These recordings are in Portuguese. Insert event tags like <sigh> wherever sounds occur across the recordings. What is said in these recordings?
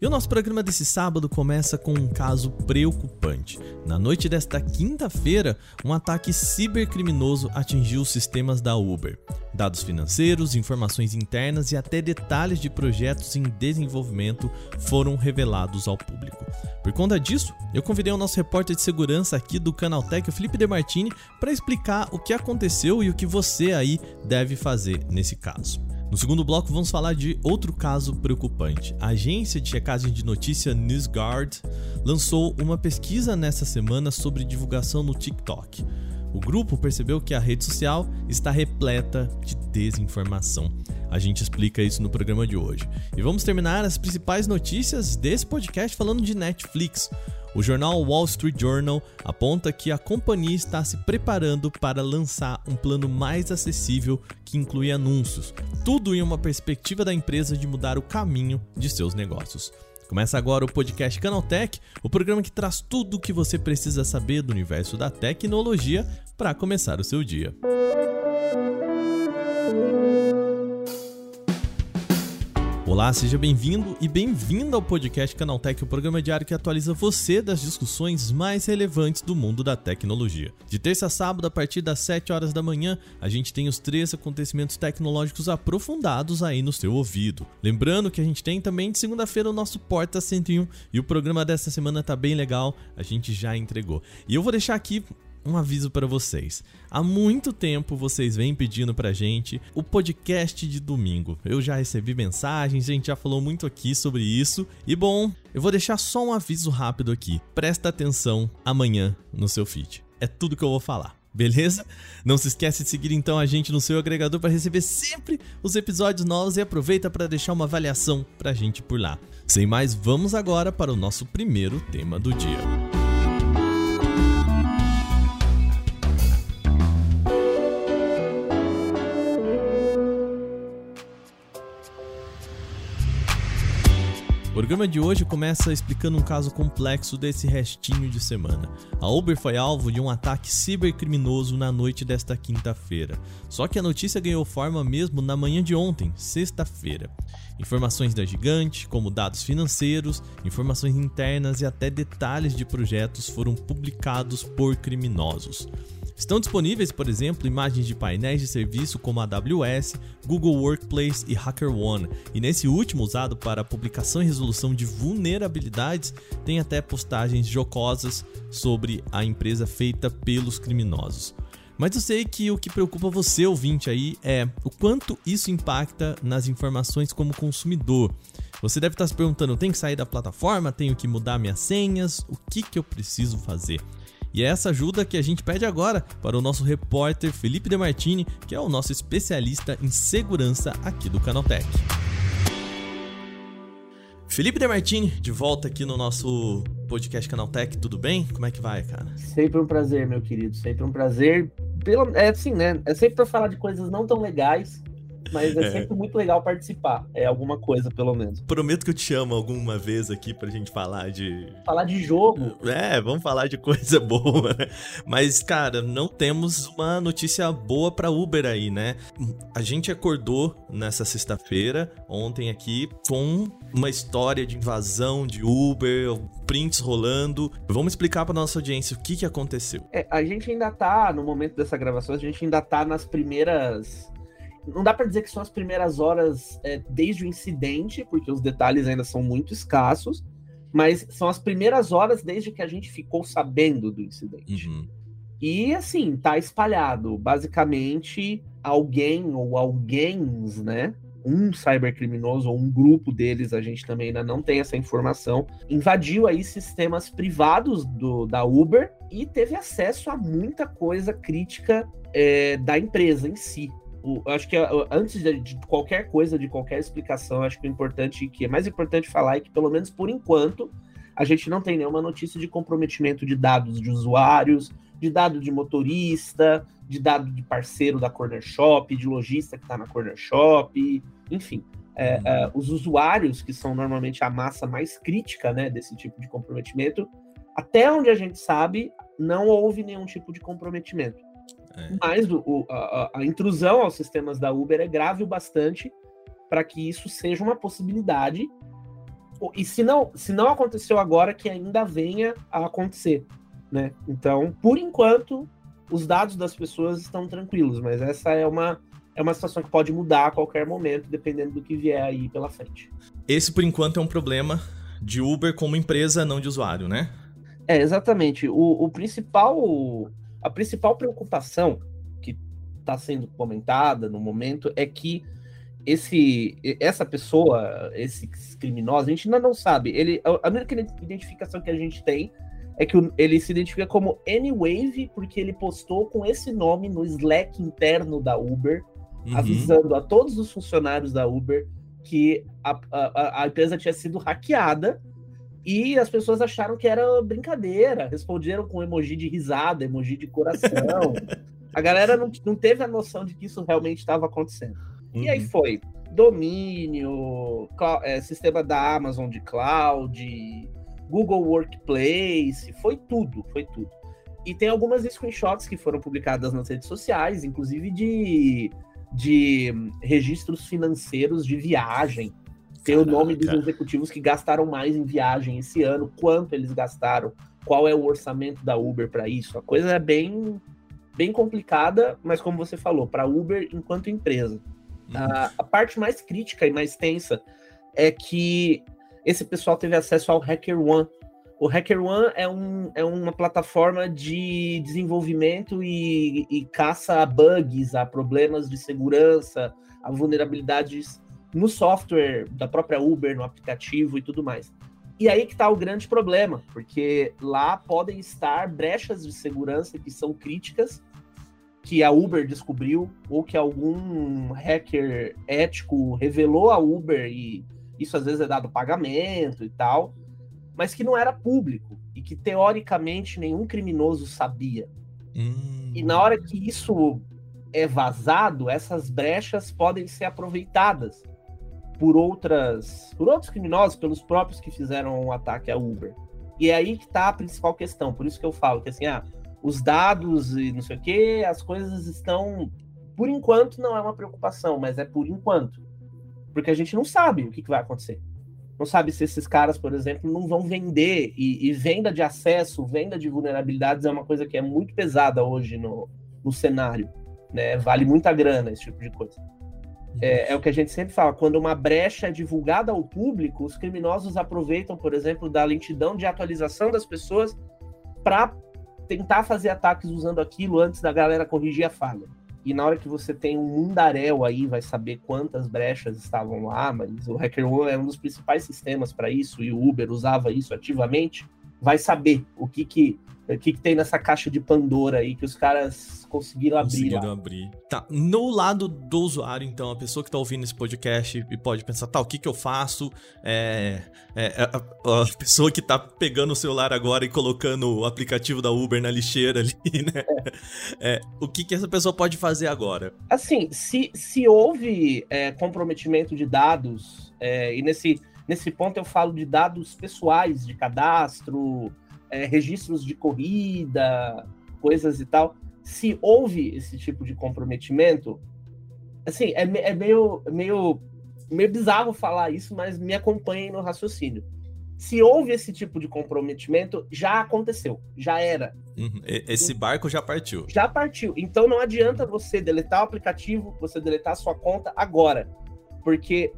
E o nosso programa desse sábado começa com um caso preocupante. Na noite desta quinta-feira, um ataque cibercriminoso atingiu os sistemas da Uber. Dados financeiros, informações internas e até detalhes de projetos em desenvolvimento foram revelados ao público. Por conta disso, eu convidei o nosso repórter de segurança aqui do Canaltech, o Felipe Demartini, para explicar o que aconteceu e o que você aí deve fazer nesse caso. No segundo bloco, vamos falar de outro caso preocupante. A agência de checagem de notícia NewsGuard lançou uma pesquisa nessa semana sobre divulgação no TikTok. O grupo percebeu que a rede social está repleta de desinformação. A gente explica isso no programa de hoje. E vamos terminar as principais notícias desse podcast falando de Netflix. O jornal Wall Street Journal aponta que a companhia está se preparando para lançar um plano mais acessível que inclui anúncios, tudo em uma perspectiva da empresa de mudar o caminho de seus negócios. Começa agora o podcast Canaltech, o programa que traz tudo o que você precisa saber do universo da tecnologia para começar o seu dia. Olá, seja bem-vindo e bem-vinda ao podcast Canaltech, o programa diário que atualiza você das discussões mais relevantes do mundo da tecnologia. De terça a sábado, a partir das 7 horas da manhã, a gente tem os três acontecimentos tecnológicos aprofundados aí no seu ouvido. Lembrando que a gente tem também de segunda-feira o nosso Porta 101 e o programa dessa semana tá bem legal, a gente já entregou. E eu vou deixar aqui um aviso para vocês. Há muito tempo vocês vêm pedindo pra gente o podcast de domingo. Eu já recebi mensagens, a gente já falou muito aqui sobre isso. E bom, eu vou deixar só um aviso rápido aqui. Presta atenção amanhã no seu feed. É tudo que eu vou falar. Beleza? Não se esquece de seguir então a gente no seu agregador para receber sempre os episódios novos e aproveita para deixar uma avaliação pra gente por lá. Sem mais, vamos agora para o nosso primeiro tema do dia. Programa de hoje começa explicando um caso complexo desse restinho de semana. A Uber foi alvo de um ataque cibercriminoso na noite desta quinta-feira. Só que a notícia ganhou forma mesmo na manhã de ontem, sexta-feira. Informações da gigante, como dados financeiros, informações internas e até detalhes de projetos foram publicados por criminosos. Estão disponíveis, por exemplo, imagens de painéis de serviço como AWS, Google Workplace e HackerOne, e nesse último usado para publicação e resolução de vulnerabilidades, tem até postagens jocosas sobre a empresa feita pelos criminosos. Mas eu sei que o que preocupa você, ouvinte, aí é o quanto isso impacta nas informações como consumidor. Você deve estar se perguntando: tem que sair da plataforma? Tenho que mudar minhas senhas? O que, que eu preciso fazer? E é essa ajuda que a gente pede agora para o nosso repórter Felipe Demartini, que é o nosso especialista em segurança aqui do Canaltech. Felipe Demartini, de volta aqui no nosso podcast Canaltech, tudo bem? Como é que vai, cara? Sempre um prazer, meu querido, sempre um prazer. Pelo, é assim, né? É sempre para falar de coisas não tão legais, mas é, é, sempre muito legal participar. É alguma coisa, pelo menos. Prometo que eu te chamo alguma vez aqui pra gente falar de. Falar de jogo. É, vamos falar de coisa <laughs> boa, né? Mas, cara, não temos uma notícia boa pra Uber aí, né? A gente acordou nessa sexta-feira, ontem aqui, com uma história de invasão de Uber, prints rolando. Vamos explicar para nossa audiência o que, que aconteceu. É, a gente ainda tá, no momento dessa gravação, a gente ainda tá nas primeiras não dá para dizer que são as primeiras horas é, desde o incidente, porque os detalhes ainda são muito escassos, mas são as primeiras horas desde que a gente ficou sabendo do incidente. Uhum. E assim, tá espalhado. Basicamente, alguém ou alguém, né? Um cybercriminoso ou um grupo deles, a gente também ainda não tem essa informação, invadiu aí sistemas privados do, da Uber e teve acesso a muita coisa crítica é, da empresa em si o, acho que antes de, de, qualquer coisa, de qualquer explicação, acho que o importante, que é mais importante falar é que, pelo menos por enquanto, a gente não tem nenhuma notícia de comprometimento de dados de usuários, de dado de motorista, de dado de parceiro da Corner Shop, de lojista que está na Corner Shop, enfim. É, é, os usuários, que são normalmente a massa mais crítica né, desse tipo de comprometimento, até onde a gente sabe, não houve nenhum tipo de comprometimento. É. Mas o, a, a, intrusão aos sistemas da Uber é grave o bastante para que isso seja uma possibilidade. E se não, se não aconteceu agora, que ainda venha a acontecer. Né? Então, por enquanto, os dados das pessoas estão tranquilos, mas essa é uma, é uma situação que pode mudar a qualquer momento, dependendo do que vier aí pela frente. Esse, por enquanto, é um problema de Uber como empresa, não de usuário, né? É, exatamente. O, o principal, a principal preocupação que está sendo comentada no momento é que esse, essa pessoa, esse criminoso, a gente ainda não sabe. Ele, a única identificação que a gente tem é que ele se identifica como Anywave porque ele postou com esse nome no Slack interno da Uber, uhum. avisando a todos os funcionários da Uber que a, a, a, empresa tinha sido hackeada e as pessoas acharam que era brincadeira, responderam com emoji de risada, emoji de coração. <laughs> a galera não, não teve a noção de que isso realmente estava acontecendo. Uhum. E aí uhum. foi domínio, é, sistema da Amazon de cloud, Google Workplace, foi tudo, foi tudo. E tem algumas screenshots que foram publicadas nas redes sociais, inclusive de de registros financeiros de viagem. Tem Caraca. o nome dos executivos que gastaram mais em viagem esse ano, quanto eles gastaram, qual é o orçamento da Uber para isso. A coisa é bem, bem complicada, mas como você falou, para Uber enquanto empresa. Uhum. A, a parte mais crítica e mais tensa é que esse pessoal teve acesso ao Hacker One, o HackerOne é, um, é uma plataforma de desenvolvimento e, e caça a bugs, a problemas de segurança, a vulnerabilidades no software da própria Uber, no aplicativo e tudo mais. E aí que está o grande problema, porque lá podem estar brechas de segurança que são críticas, que a Uber descobriu, ou que algum hacker ético revelou a Uber e isso às vezes é dado pagamento e tal mas que não era público e que teoricamente nenhum criminoso sabia. Hum. E na hora que isso é vazado, essas brechas podem ser aproveitadas por outras, por outros criminosos, pelos próprios que fizeram o um ataque à Uber. E é aí que está a principal questão. Por isso que eu falo que assim, ah, os dados e não sei o que, as coisas estão, por enquanto, não é uma preocupação, mas é por enquanto, porque a gente não sabe o que, que vai acontecer não sabe se esses caras, por exemplo, não vão vender. E, e, venda de acesso, venda de vulnerabilidades é uma coisa que é muito pesada hoje no, no cenário. Né? Vale muita grana esse tipo de coisa. É, é, o que a gente sempre fala: quando uma brecha é divulgada ao público, os criminosos aproveitam, por exemplo, da lentidão de atualização das pessoas para tentar fazer ataques usando aquilo antes da galera corrigir a falha. E na hora que você tem um mundaréu aí, vai saber quantas brechas estavam lá, mas o HackerOne é um dos principais sistemas para isso, e o Uber usava isso ativamente, vai saber o que que, o que, que tem nessa caixa de Pandora aí que os caras conseguiram abrir. Conseguiram abrir. Tá. No lado do usuário, então, a pessoa que tá ouvindo esse podcast e pode pensar, tá, o que que eu faço? É, é, é a, a, pessoa que tá pegando o celular agora e colocando o aplicativo da Uber na lixeira ali, <laughs> né? É. o que que essa pessoa pode fazer agora? Assim, se, se houve é, comprometimento de dados, é, e nesse, nesse ponto eu falo de dados pessoais, de cadastro, registros de corrida, coisas e tal se houve esse tipo de comprometimento, assim, é, é meio, meio, meio bizarro falar isso, mas me acompanhem no raciocínio. Se houve esse tipo de comprometimento, já aconteceu, já era. Uhum. Esse barco já partiu. Já partiu. Então não adianta você deletar o aplicativo, você deletar a sua conta agora. Porque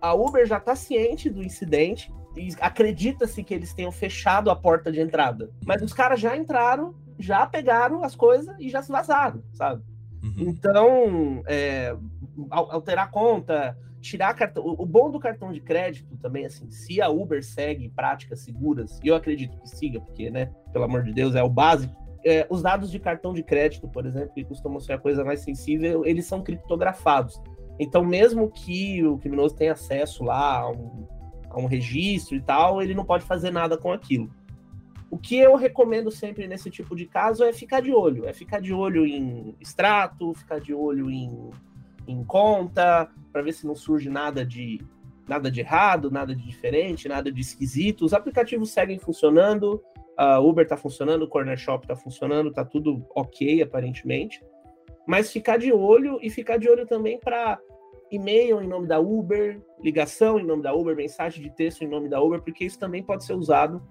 a Uber já está ciente do incidente e acredita-se que eles tenham fechado a porta de entrada. Mas os caras já entraram já pegaram as coisas e já se vazaram, sabe? Uhum. Então, é, alterar a conta, tirar cartão. O bom do cartão de crédito também, assim, se a Uber segue práticas seguras, e eu acredito que siga, porque, né, pelo amor de Deus, é o básico. É, os dados de cartão de crédito, por exemplo, que costumam ser a coisa mais sensível, eles são criptografados. Então, mesmo que o criminoso tenha acesso lá a um, a um registro e tal, ele não pode fazer nada com aquilo. O que eu recomendo sempre nesse tipo de caso é ficar de olho, é ficar de olho em extrato, ficar de olho em, em conta, para ver se não surge nada de nada de errado, nada de diferente, nada de esquisito. Os aplicativos seguem funcionando, A Uber tá funcionando, o Corner Shop tá funcionando, tá tudo ok aparentemente. Mas ficar de olho e ficar de olho também para e-mail em nome da Uber, ligação em nome da Uber, mensagem de texto em nome da Uber, porque isso também pode ser usado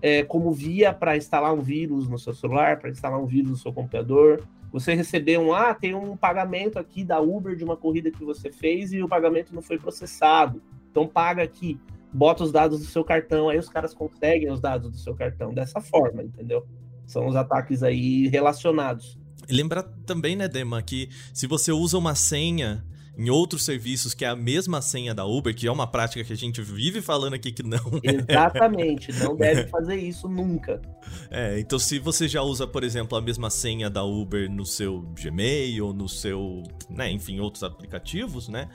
é, como via para instalar um vírus no seu celular, para instalar um vírus no seu computador. Você receber um, ah, tem um pagamento aqui da Uber de uma corrida que você fez e o pagamento não foi processado. Então paga aqui, bota os dados do seu cartão, aí os caras conseguem os dados do seu cartão dessa forma, entendeu? São os ataques aí relacionados. Lembra também, né, Dema, que se você usa uma senha em outros serviços que é a mesma senha da Uber, que é uma prática que a gente vive falando aqui que não. Né? Exatamente, não <laughs> deve fazer isso nunca. É, então se você já usa, por exemplo, a mesma senha da Uber no seu Gmail, no seu, né, enfim, outros aplicativos, né?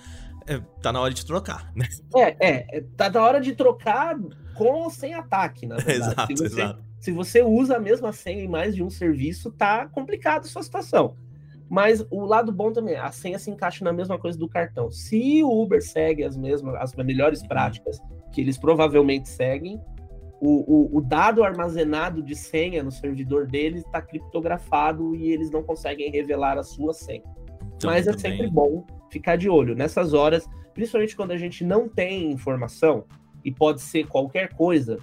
É, tá na hora de trocar, né? É, é, é tá na hora de trocar com ou sem ataque, na verdade. exato, se você, exato. Se você usa a mesma senha em mais de um serviço, tá complicado a sua situação. Mas o lado bom também, a senha se encaixa na mesma coisa do cartão. Se o Uber segue as mesmas, as melhores uhum. práticas que eles provavelmente seguem, o, o, o, dado armazenado de senha no servidor deles está criptografado e eles não conseguem revelar a sua senha. Então, Mas é sempre bom ficar de olho nessas horas, principalmente quando a gente não tem informação e pode ser qualquer coisa.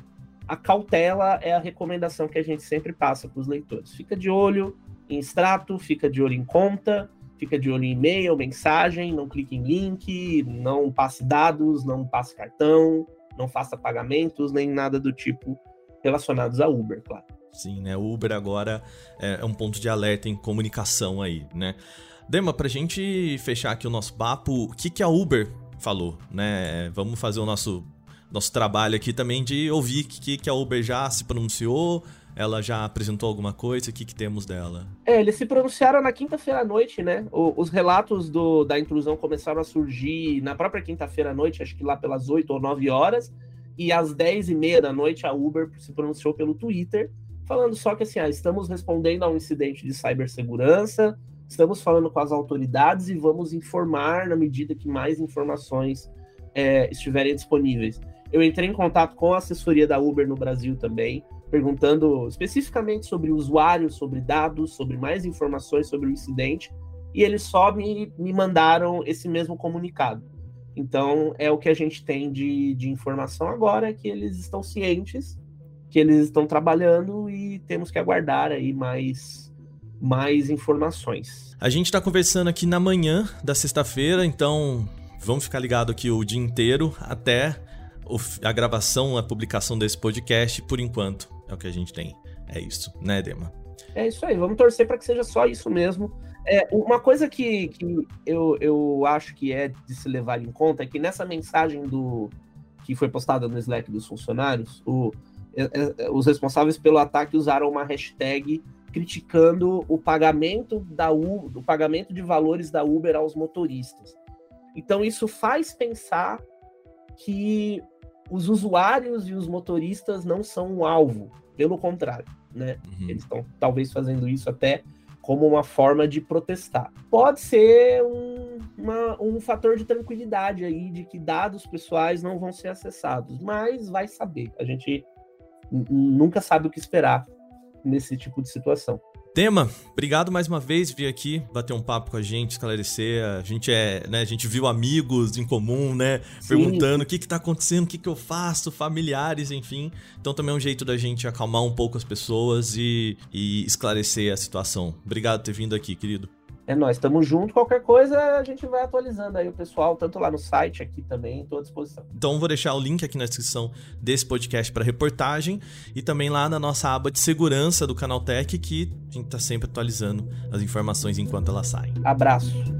A cautela é a recomendação que a gente sempre passa para os leitores. Fica de olho, em extrato, fica de olho em conta, fica de olho em e-mail, mensagem, não clique em link, não passe dados, não passe cartão, não faça pagamentos, nem nada do tipo relacionados a Uber, claro. Sim, né? O Uber agora é um ponto de alerta em comunicação aí, né? Dema, pra gente fechar aqui o nosso papo, o que, que a Uber falou, né? Vamos fazer o nosso, nosso trabalho aqui também de ouvir o que, que a Uber já se pronunciou, ela já apresentou alguma coisa? O que, que temos dela? É, eles se pronunciaram na quinta-feira à noite, né? O, os relatos do, da intrusão começaram a surgir na própria quinta-feira à noite, acho que lá pelas 8 ou 9 horas. E às 10 e meia da noite, a Uber se pronunciou pelo Twitter, falando só que assim, ah, estamos respondendo a um incidente de cibersegurança, estamos falando com as autoridades e vamos informar na medida que mais informações é, estiverem disponíveis. Eu entrei em contato com a assessoria da Uber no Brasil também perguntando especificamente sobre usuários, sobre dados, sobre mais informações sobre o incidente, e eles só me, me mandaram esse mesmo comunicado. Então, é o que a gente tem de, de informação agora, é que eles estão cientes, que eles estão trabalhando e temos que aguardar aí mais, mais informações. A gente está conversando aqui na manhã da sexta-feira, então vamos ficar ligado aqui o dia inteiro até a gravação, a publicação desse podcast por enquanto. É o que a gente tem. É isso, né, Dema? É isso aí, vamos torcer para que seja só isso mesmo. É, uma coisa que, que eu, eu acho que é de se levar em conta é que nessa mensagem do que foi postada no Slack dos funcionários, o, é, é, os responsáveis pelo ataque usaram uma hashtag criticando o pagamento da U, o pagamento de valores da Uber aos motoristas. Então isso faz pensar que os usuários e os motoristas não são o alvo, pelo contrário, né? Uhum. Eles estão talvez fazendo isso até como uma forma de protestar. Pode ser um, uma, um fator de tranquilidade aí, de que dados pessoais não vão ser acessados, mas vai saber. A gente nunca sabe o que esperar nesse tipo de situação. Tema, obrigado mais uma vez vir aqui bater um papo com a gente, esclarecer. A gente é, né, a gente viu amigos em comum, né, Sim. perguntando o que que tá acontecendo, o que que eu faço, familiares, enfim. Então também é um jeito da gente acalmar um pouco as pessoas e, e esclarecer a situação. Obrigado por ter vindo aqui, querido. É nós, estamos juntos. Qualquer coisa a gente vai atualizando aí o pessoal, tanto lá no site, aqui também, estou à disposição. Então vou deixar o link aqui na descrição desse podcast para reportagem e também lá na nossa aba de segurança do Canaltech, que a gente está sempre atualizando as informações enquanto elas saem. Abraço.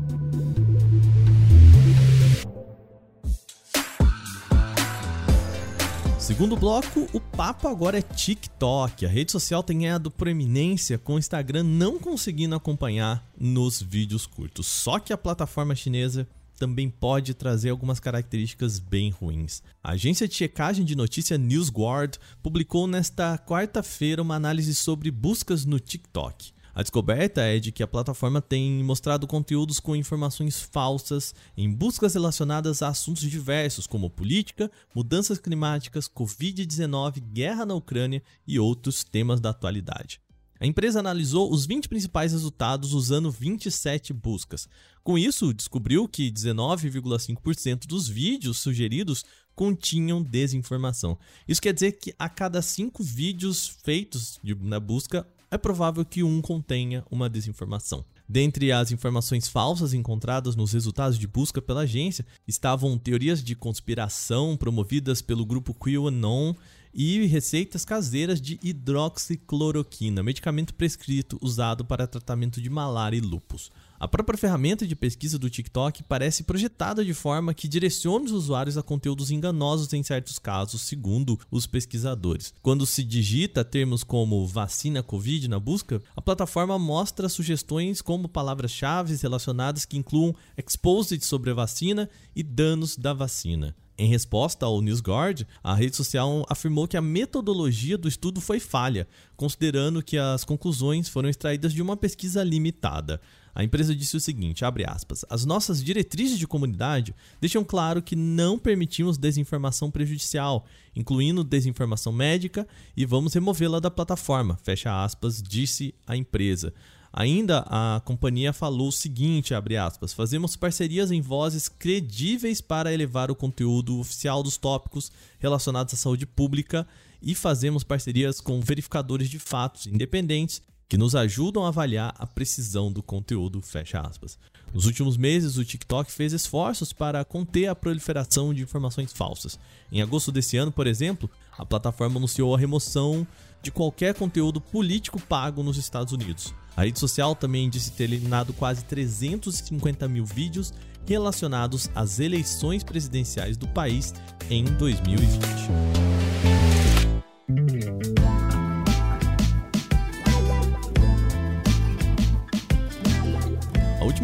Segundo bloco, o papo agora é TikTok. A rede social tem ganhado proeminência com o Instagram não conseguindo acompanhar nos vídeos curtos. Só que a plataforma chinesa também pode trazer algumas características bem ruins. A agência de checagem de notícia NewsGuard publicou nesta quarta-feira uma análise sobre buscas no TikTok. A descoberta é de que a plataforma tem mostrado conteúdos com informações falsas em buscas relacionadas a assuntos diversos, como política, mudanças climáticas, Covid-19, guerra na Ucrânia e outros temas da atualidade. A empresa analisou os 20 principais resultados usando 27 buscas. Com isso, descobriu que 19,5% dos vídeos sugeridos continham desinformação. Isso quer dizer que a cada 5 vídeos feitos na busca, é provável que um contenha uma desinformação. Dentre as informações falsas encontradas nos resultados de busca pela agência estavam teorias de conspiração promovidas pelo grupo QAnon e receitas caseiras de hidroxicloroquina, medicamento prescrito usado para tratamento de malária e lupus. A própria ferramenta de pesquisa do TikTok parece projetada de forma que direcione os usuários a conteúdos enganosos em certos casos, segundo os pesquisadores. Quando se digita termos como vacina Covid na busca, a plataforma mostra sugestões como palavras-chave relacionadas que incluam exposed sobre a vacina e danos da vacina. Em resposta ao NewsGuard, a rede social afirmou que a metodologia do estudo foi falha, considerando que as conclusões foram extraídas de uma pesquisa limitada. A empresa disse o seguinte, aspas, as nossas diretrizes de comunidade deixam claro que não permitimos desinformação prejudicial, incluindo desinformação médica, e vamos removê-la da plataforma, fecha aspas, disse a empresa. Ainda a companhia falou o seguinte, aspas, fazemos parcerias em vozes credíveis para elevar o conteúdo oficial dos tópicos relacionados à saúde pública e fazemos parcerias com verificadores de fatos independentes que nos ajudam a avaliar a precisão do conteúdo, fecha aspas. Nos últimos meses, o TikTok fez esforços para conter a proliferação de informações falsas. Em agosto desse ano, por exemplo, a plataforma anunciou a remoção de qualquer conteúdo político pago nos Estados Unidos. A rede social também disse ter eliminado quase 350 mil vídeos relacionados às eleições presidenciais do país em 2020.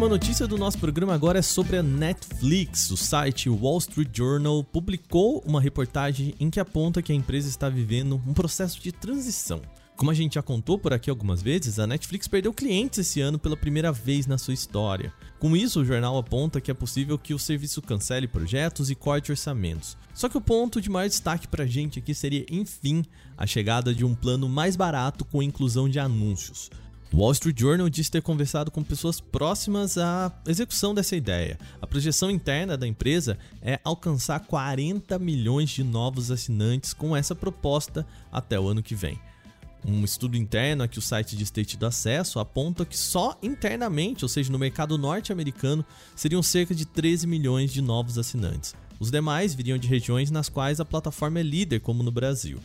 Última notícia do nosso programa agora é sobre a Netflix. O site Wall Street Journal publicou uma reportagem em que aponta que a empresa está vivendo um processo de transição. Como a gente já contou por aqui algumas vezes, a Netflix perdeu clientes esse ano pela primeira vez na sua história. Com isso, o jornal aponta que é possível que o serviço cancele projetos e corte orçamentos. Só que o ponto de maior destaque para a gente aqui seria, enfim, a chegada de um plano mais barato com inclusão de anúncios. O Wall Street Journal diz ter conversado com pessoas próximas à execução dessa ideia. A projeção interna da empresa é alcançar 40 milhões de novos assinantes com essa proposta até o ano que vem. Um estudo interno a que o site diz ter tido acesso aponta que só internamente, ou seja, no mercado norte-americano, seriam cerca de 13 milhões de novos assinantes. Os demais viriam de regiões nas quais a plataforma é líder, como no Brasil.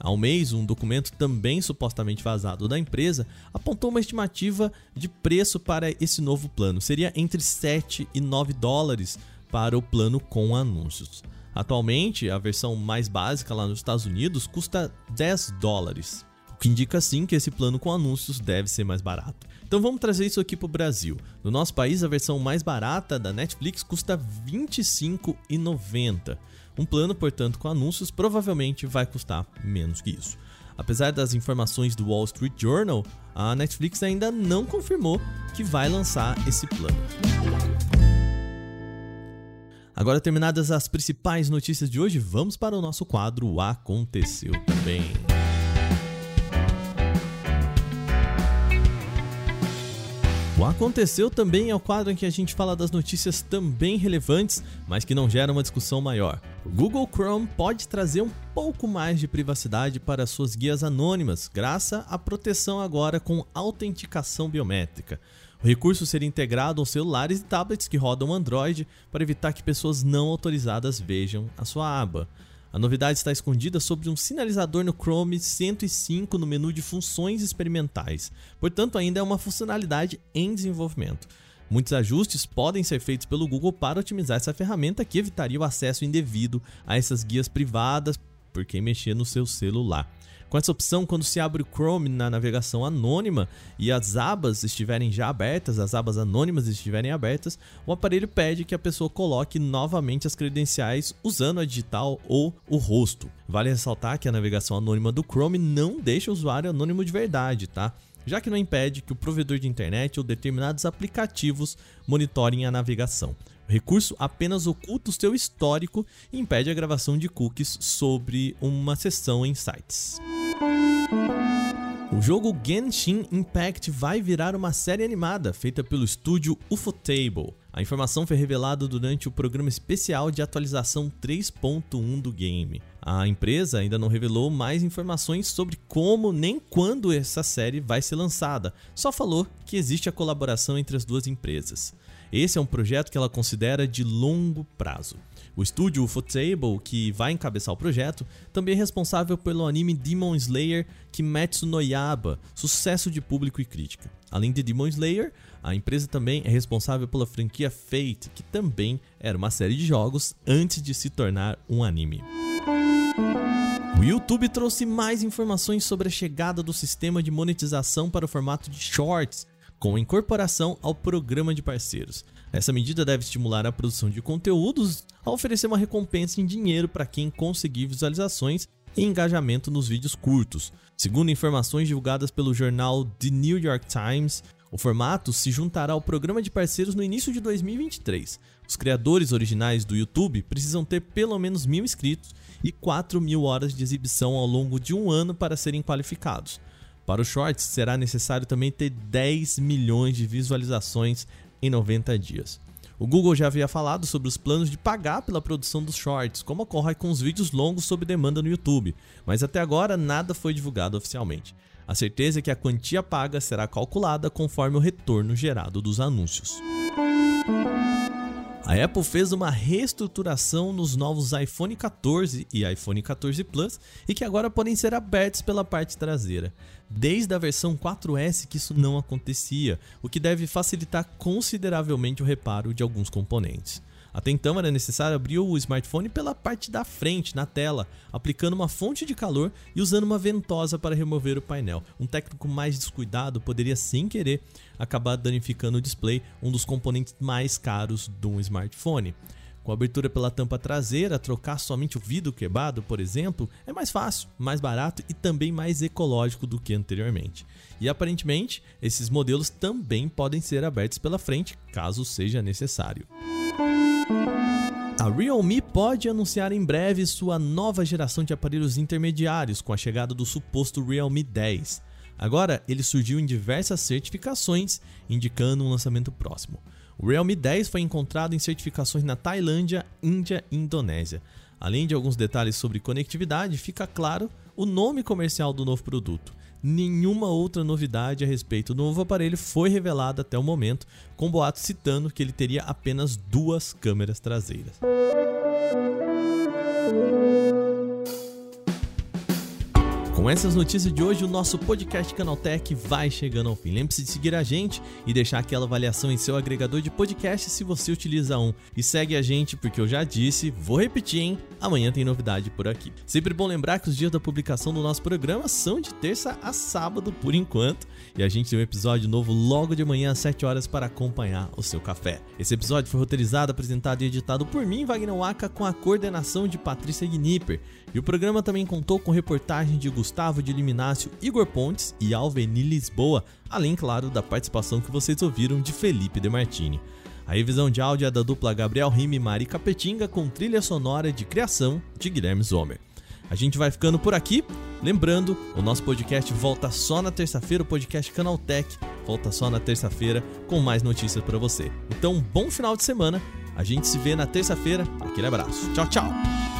Há um mês, um documento também supostamente vazado da empresa apontou uma estimativa de preço para esse novo plano. Seria entre 7 e 9 dólares para o plano com anúncios. Atualmente, a versão mais básica lá nos Estados Unidos custa 10 dólares, o que indica sim que esse plano com anúncios deve ser mais barato. Então vamos trazer isso aqui para o Brasil. No nosso país, a versão mais barata da Netflix custa R$ 25,90. Um plano, portanto, com anúncios provavelmente vai custar menos que isso. Apesar das informações do Wall Street Journal, a Netflix ainda não confirmou que vai lançar esse plano. Agora, terminadas as principais notícias de hoje, vamos para o nosso quadro Aconteceu Também. O Aconteceu também é o quadro em que a gente fala das notícias também relevantes, mas que não geram uma discussão maior. O Google Chrome pode trazer um pouco mais de privacidade para suas guias anônimas, graças à proteção agora com autenticação biométrica. O recurso seria integrado aos celulares e tablets que rodam Android para evitar que pessoas não autorizadas vejam a sua aba. A novidade está escondida sobre um sinalizador no Chrome 105 no menu de funções experimentais, portanto, ainda é uma funcionalidade em desenvolvimento. Muitos ajustes podem ser feitos pelo Google para otimizar essa ferramenta que evitaria o acesso indevido a essas guias privadas por quem mexer no seu celular. Com essa opção, quando se abre o Chrome na navegação anônima e as abas estiverem já abertas, as abas anônimas estiverem abertas, o aparelho pede que a pessoa coloque novamente as credenciais usando a digital ou o rosto. Vale ressaltar que a navegação anônima do Chrome não deixa o usuário anônimo de verdade, tá? já que não impede que o provedor de internet ou determinados aplicativos monitorem a navegação. O recurso apenas oculta o seu histórico e impede a gravação de cookies sobre uma sessão em sites. O jogo Genshin Impact vai virar uma série animada feita pelo estúdio Ufotable. A informação foi revelada durante o programa especial de atualização 3.1 do game. A empresa ainda não revelou mais informações sobre como nem quando essa série vai ser lançada, só falou que existe a colaboração entre as duas empresas. Esse é um projeto que ela considera de longo prazo. O estúdio Ufotable, que vai encabeçar o projeto, também é responsável pelo anime Demon Slayer Kimetsu no Yaba, sucesso de público e crítica. Além de Demon Slayer, a empresa também é responsável pela franquia Fate, que também era uma série de jogos antes de se tornar um anime. O YouTube trouxe mais informações sobre a chegada do sistema de monetização para o formato de Shorts, com incorporação ao programa de parceiros. Essa medida deve estimular a produção de conteúdos a oferecer uma recompensa em dinheiro para quem conseguir visualizações e engajamento nos vídeos curtos. Segundo informações divulgadas pelo jornal The New York Times, o formato se juntará ao programa de parceiros no início de 2023. Os criadores originais do YouTube precisam ter pelo menos mil inscritos e 4 mil horas de exibição ao longo de um ano para serem qualificados. Para os shorts, será necessário também ter 10 milhões de visualizações em 90 dias. O Google já havia falado sobre os planos de pagar pela produção dos shorts, como ocorre com os vídeos longos sob demanda no YouTube, mas até agora nada foi divulgado oficialmente. A certeza é que a quantia paga será calculada conforme o retorno gerado dos anúncios. A Apple fez uma reestruturação nos novos iPhone 14 e iPhone 14 Plus e que agora podem ser abertos pela parte traseira. Desde a versão 4S que isso não acontecia, o que deve facilitar consideravelmente o reparo de alguns componentes. Até então era necessário abrir o smartphone pela parte da frente, na tela, aplicando uma fonte de calor e usando uma ventosa para remover o painel. Um técnico mais descuidado poderia, sem querer, acabar danificando o display, um dos componentes mais caros de um smartphone. Com abertura pela tampa traseira, trocar somente o vidro quebrado, por exemplo, é mais fácil, mais barato e também mais ecológico do que anteriormente. E aparentemente, esses modelos também podem ser abertos pela frente, caso seja necessário. A Realme pode anunciar em breve sua nova geração de aparelhos intermediários com a chegada do suposto Realme 10. Agora, ele surgiu em diversas certificações, indicando um lançamento próximo. O Realme 10 foi encontrado em certificações na Tailândia, Índia e Indonésia. Além de alguns detalhes sobre conectividade, fica claro o nome comercial do novo produto. Nenhuma outra novidade a respeito do novo aparelho foi revelada até o momento, com boatos citando que ele teria apenas duas câmeras traseiras. Com essas notícias de hoje, o nosso podcast Canaltech vai chegando ao fim. Lembre-se de seguir a gente e deixar aquela avaliação em seu agregador de podcast se você utiliza um. E segue a gente, porque eu já disse, vou repetir, hein? Amanhã tem novidade por aqui. Sempre bom lembrar que os dias da publicação do nosso programa são de terça a sábado, por enquanto. E a gente tem um episódio novo logo de manhã às 7 horas para acompanhar o seu café. Esse episódio foi roteirizado, apresentado e editado por mim, Wagner Waka, com a coordenação de Patrícia Gnipper. E o programa também contou com reportagem de Gustavo de Liminácio, Igor Pontes e Alveni Lisboa, além, claro, da participação que vocês ouviram de Felipe De Martini. A revisão de áudio é da dupla Gabriel Rime e Mari Capetinga, com trilha sonora de criação de Guilherme Zomer. A gente vai ficando por aqui. Lembrando, o nosso podcast volta só na terça-feira, o podcast Canaltech volta só na terça-feira com mais notícias para você. Então, bom final de semana. A gente se vê na terça-feira. Aquele abraço. Tchau, tchau.